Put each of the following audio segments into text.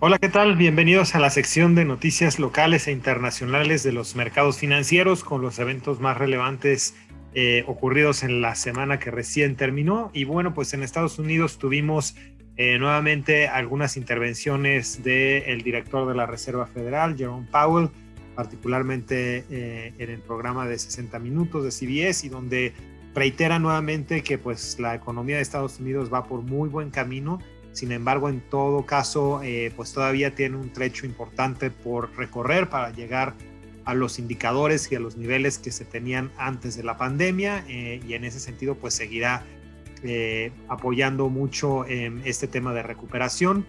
Hola, ¿qué tal? Bienvenidos a la sección de noticias locales e internacionales de los mercados financieros con los eventos más relevantes eh, ocurridos en la semana que recién terminó. Y bueno, pues en Estados Unidos tuvimos eh, nuevamente algunas intervenciones del director de la Reserva Federal, Jerome Powell, particularmente eh, en el programa de 60 minutos de CBS y donde reitera nuevamente que pues la economía de Estados Unidos va por muy buen camino sin embargo, en todo caso, eh, pues todavía tiene un trecho importante por recorrer para llegar a los indicadores y a los niveles que se tenían antes de la pandemia eh, y en ese sentido pues seguirá eh, apoyando mucho en este tema de recuperación.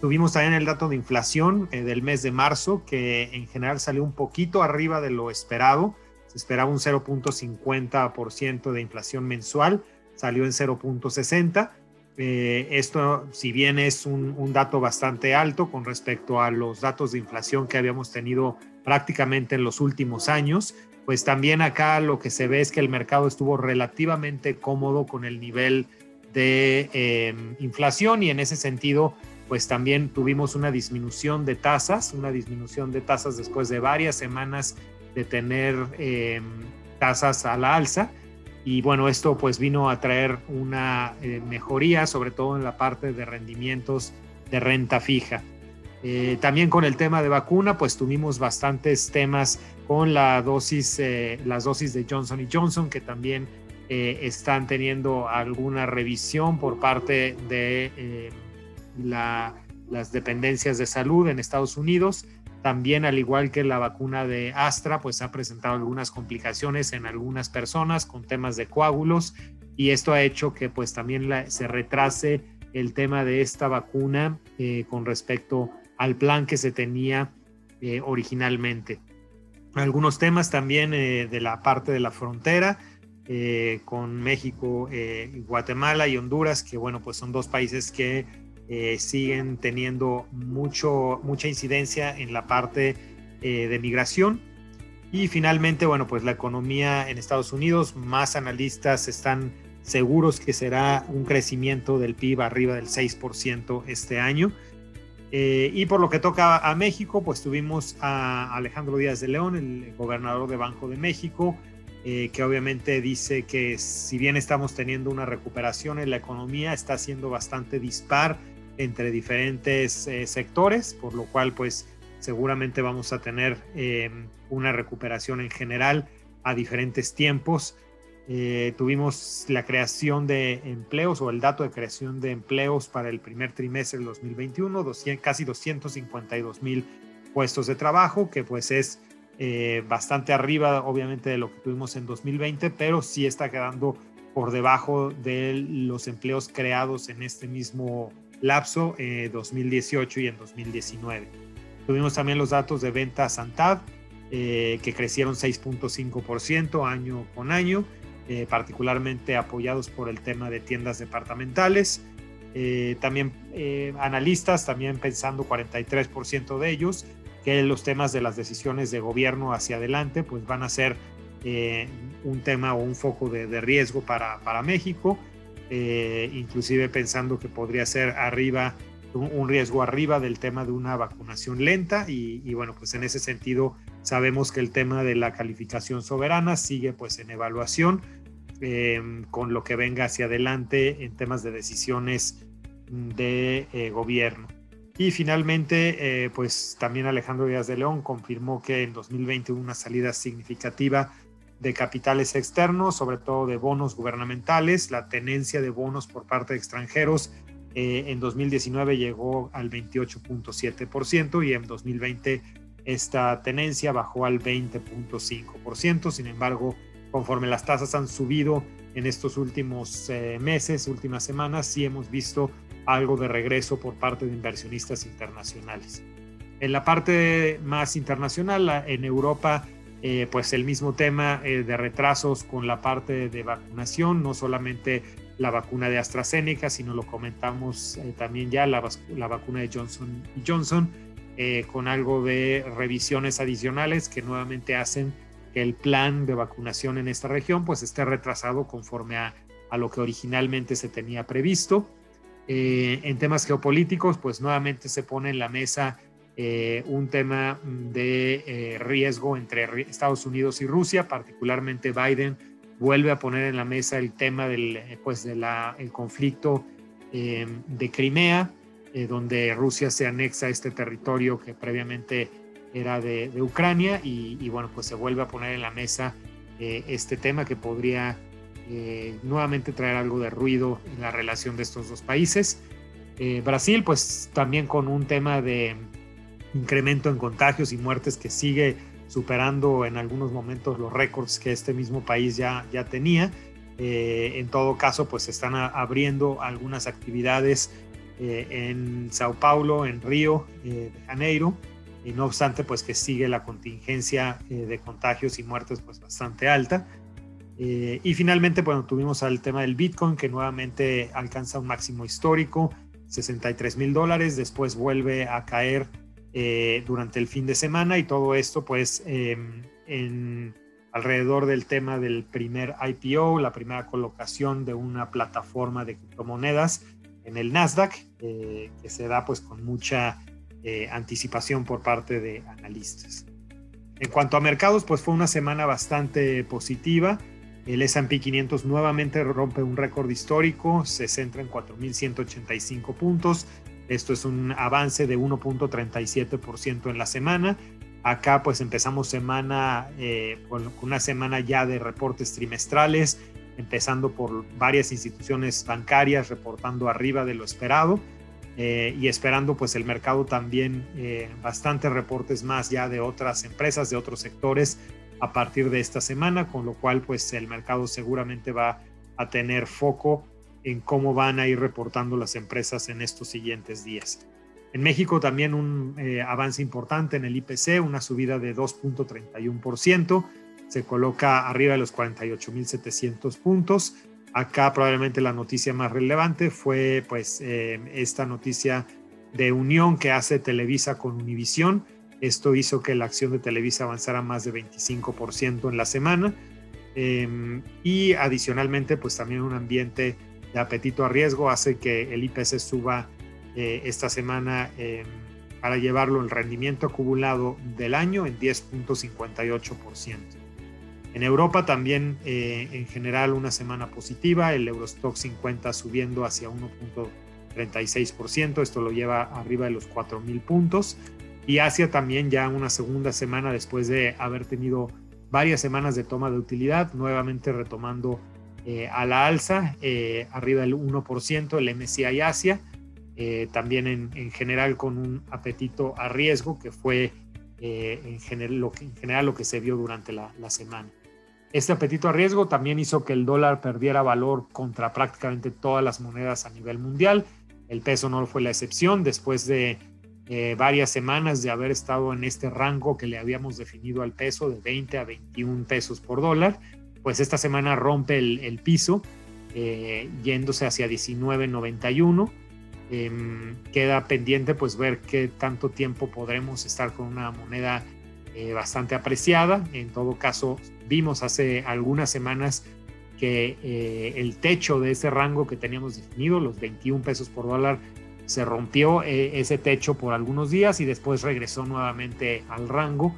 Tuvimos también el dato de inflación del mes de marzo que en general salió un poquito arriba de lo esperado. Se esperaba un 0.50% de inflación mensual, salió en 0.60 eh, esto, si bien es un, dato bastante alto con respecto a los datos de inflación que habíamos tenido prácticamente en los últimos años, pues también acá lo que se ve es que el mercado estuvo relativamente cómodo con el nivel de em, inflación y en ese sentido, pues también tuvimos una disminución de tasas, una disminución de tasas después de varias semanas de tener em, tasas a la alza y bueno, esto pues vino a traer una eh, mejoría, sobre todo en la parte de rendimientos de renta fija. Eh, también con el tema de vacuna, pues tuvimos bastantes temas con la dosis, eh, las dosis de Johnson Johnson, que también están teniendo alguna revisión por parte de las dependencias de salud en Estados Unidos. También, al igual que la vacuna de Astra, pues ha presentado algunas complicaciones en algunas personas con temas de coágulos y esto ha hecho que pues también se retrase el tema de esta vacuna eh, con respecto al plan que se tenía eh, originalmente. Algunos temas también eh, de la parte de la frontera con México, Guatemala y Honduras, que bueno, pues son dos países que eh, siguen teniendo mucho, mucha incidencia en la parte eh, de migración. Y finalmente, bueno, pues la economía en Estados Unidos, más analistas están seguros que será un crecimiento del PIB arriba del 6% este año. Eh, y por lo que toca a México, pues tuvimos a Alejandro Díaz de León, el gobernador de Banco de México, que obviamente dice que si bien estamos teniendo una recuperación en la economía, está siendo bastante dispar entre diferentes eh, sectores, por lo cual pues seguramente vamos a tener eh, una recuperación en general a diferentes tiempos. Eh, tuvimos la creación de empleos o el dato de creación de empleos para el primer trimestre del 2021, casi 252 mil puestos de trabajo, que pues es bastante arriba obviamente de lo que tuvimos en 2020, pero sí está quedando por debajo de los empleos creados en este mismo lapso eh, 2018 y en 2019. Tuvimos también los datos de ventas Antad, eh, que crecieron 6.5% año con año, eh, particularmente apoyados por el tema de tiendas departamentales. Eh, también analistas, también pensando 43% de ellos, que los temas de las decisiones de gobierno hacia adelante pues van a ser un tema o un foco de, de riesgo para, para México eh, inclusive pensando que podría ser arriba, un, riesgo arriba del tema de una vacunación lenta y, bueno, pues en ese sentido sabemos que el tema de la calificación soberana sigue pues en evaluación eh, con lo que venga hacia adelante en temas de decisiones de eh, gobierno. Y finalmente, pues también Alejandro Díaz de León confirmó que en 2020 hubo una salida significativa de capitales externos, sobre todo de bonos gubernamentales. La tenencia de bonos por parte de extranjeros eh, en 2019 llegó al 28.7% y en 2020 esta tenencia bajó al 20.5%. Sin embargo, conforme las tasas han subido en estos últimos eh, meses, últimas semanas, sí hemos visto algo de regreso por parte de inversionistas internacionales. En la parte más internacional, en Europa, eh, pues el mismo tema eh, de retrasos con la parte de vacunación, no solamente la vacuna de AstraZeneca, sino lo comentamos eh, también ya, la, la, vacuna de Johnson Johnson, con algo de revisiones adicionales que nuevamente hacen que el plan de vacunación en esta región pues esté retrasado conforme a, a lo que originalmente se tenía previsto. En temas geopolíticos, pues nuevamente se pone en la mesa eh, un tema de eh, riesgo entre Estados Unidos y Rusia, particularmente Biden vuelve a poner en la mesa el tema del pues de la, el conflicto de Crimea, donde Rusia se anexa a este territorio que previamente era de, Ucrania y, y, bueno, pues se vuelve a poner en la mesa este tema que podría eh, nuevamente traer algo de ruido en la relación de estos dos países. Eh, Brasil, pues también con un tema de incremento en contagios y muertes que sigue superando en algunos momentos los récords que este mismo país ya, ya tenía. Eh, en todo caso, pues están abriendo algunas actividades en Sao Paulo, en Río de Janeiro, y no obstante, pues que sigue la contingencia de contagios y muertes pues bastante alta. Eh, y finalmente, bueno, tuvimos al tema del Bitcoin que nuevamente alcanza un máximo histórico, 63 mil dólares, después vuelve a caer eh, durante el fin de semana y todo esto pues em, en, alrededor del tema del primer IPO, la primera colocación de una plataforma de criptomonedas en el Nasdaq, eh, que se da pues con mucha anticipación por parte de analistas. En cuanto a mercados, pues fue una semana bastante positiva. El S&P 500 nuevamente rompe un récord histórico, se centra en 4.185 puntos. Esto es un avance de 1.37% en la semana. Acá pues empezamos semana eh, con una semana ya de reportes trimestrales, empezando por varias instituciones bancarias reportando arriba de lo esperado eh, y esperando pues el mercado también eh, bastantes reportes más ya de otras empresas, de otros sectores a partir de esta semana, con lo cual pues el mercado seguramente va a tener foco en cómo van a ir reportando las empresas en estos siguientes días. En México también un eh, avance importante en el IPC, una subida de 2.31%, se coloca arriba de los 48.700 puntos. Acá probablemente la noticia más relevante fue pues eh, esta noticia de unión que hace Televisa con Univisión, esto hizo que la acción de Televisa avanzara más de 25% en la semana. Em, y adicionalmente, pues también un ambiente de apetito a riesgo hace que el IPC suba eh, esta semana em, para llevarlo el rendimiento acumulado del año en 10.58%. En Europa también eh, en general una semana positiva, el Eurostock 50 subiendo hacia 1.36%, esto lo lleva arriba de los 4.000 puntos y Asia también ya una segunda semana después de haber tenido varias semanas de toma de utilidad, nuevamente retomando eh, a la alza, eh, arriba del 1% el MSCI Asia, eh, también en, general con un apetito a riesgo que fue en, general, lo que, en general lo que se vio durante la, la semana. Este apetito a riesgo también hizo que el dólar perdiera valor contra prácticamente todas las monedas a nivel mundial. El peso no fue la excepción después de varias semanas de haber estado en este rango que le habíamos definido al peso de 20 a 21 pesos por dólar, pues esta semana rompe el, piso eh, yéndose hacia 19.91. Em, queda pendiente pues ver qué tanto tiempo podremos estar con una moneda eh, bastante apreciada. En todo caso, vimos hace algunas semanas que el techo de ese rango que teníamos definido, los 21 pesos por dólar, se rompió eh, ese techo por algunos días y después regresó nuevamente al rango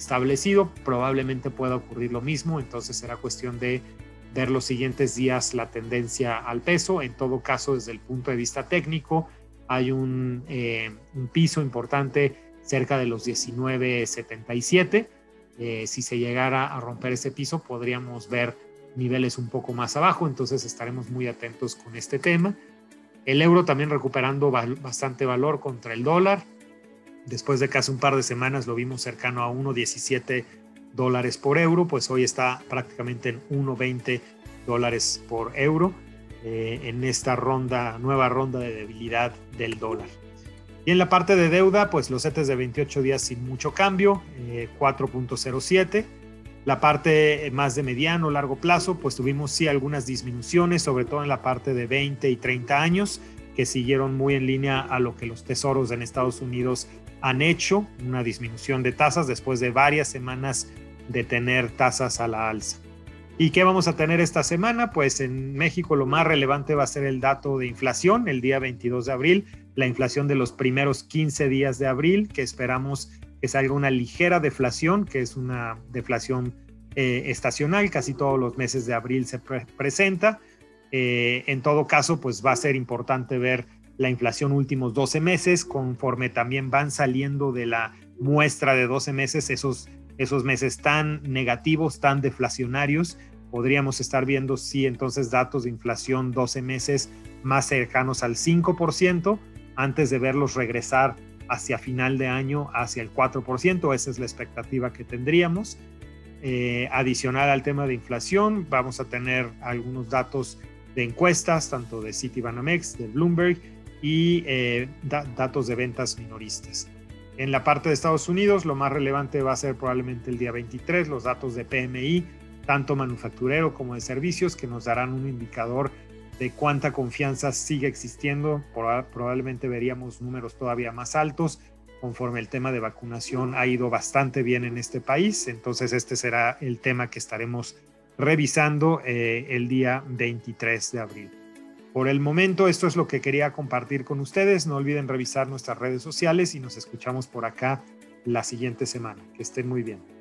establecido. Probablemente pueda ocurrir lo mismo, entonces será cuestión de ver los siguientes días la tendencia al peso. En todo caso, desde el punto de vista técnico, hay un, eh, piso importante cerca de los 19.77. Eh, si se llegara a romper ese piso, podríamos ver niveles un poco más abajo, entonces estaremos muy atentos con este tema. El euro también recuperando bastante valor contra el dólar. Después de casi un par de semanas lo vimos cercano a 1.17 dólares por euro, pues hoy está prácticamente en 1.20 dólares por euro eh, en esta ronda, nueva ronda de debilidad del dólar. Y en la parte de deuda, pues los CETES de 28 días sin mucho cambio, 4.07 eh, la parte más de mediano, largo plazo, pues tuvimos sí algunas disminuciones, sobre todo en la parte de 20 y 30 años, que siguieron muy en línea a lo que los tesoros en Estados Unidos han hecho, una disminución de tasas después de varias semanas de tener tasas a la alza. ¿Y qué vamos a tener esta semana? Pues en México lo más relevante va a ser el dato de inflación el día 22 de abril, la inflación de los primeros 15 días de abril, que esperamos que salga una ligera deflación, que es una deflación eh, estacional, casi todos los meses de abril se presenta. Eh, en todo caso, pues va a ser importante ver la inflación últimos 12 meses, conforme también van saliendo de la muestra de 12 meses esos, esos meses tan negativos, tan deflacionarios, podríamos estar viendo sí entonces datos de inflación 12 meses más cercanos al 5% antes de verlos regresar hacia final de año hacia el 4%. Esa es la expectativa que tendríamos. Eh, adicional al tema de inflación, vamos a tener algunos datos de encuestas, tanto de Citibanamex, de Bloomberg y eh, datos de ventas minoristas. En la parte de Estados Unidos, lo más relevante va a ser probablemente el día 23, los datos de PMI tanto manufacturero como de servicios, que nos darán un indicador de cuánta confianza sigue existiendo. Probablemente veríamos números todavía más altos conforme el tema de vacunación ha ido bastante bien en este país. Entonces este será el tema que estaremos revisando eh, el día 23 de abril. Por el momento esto es lo que quería compartir con ustedes. No olviden revisar nuestras redes sociales y nos escuchamos por acá la siguiente semana. Que estén muy bien.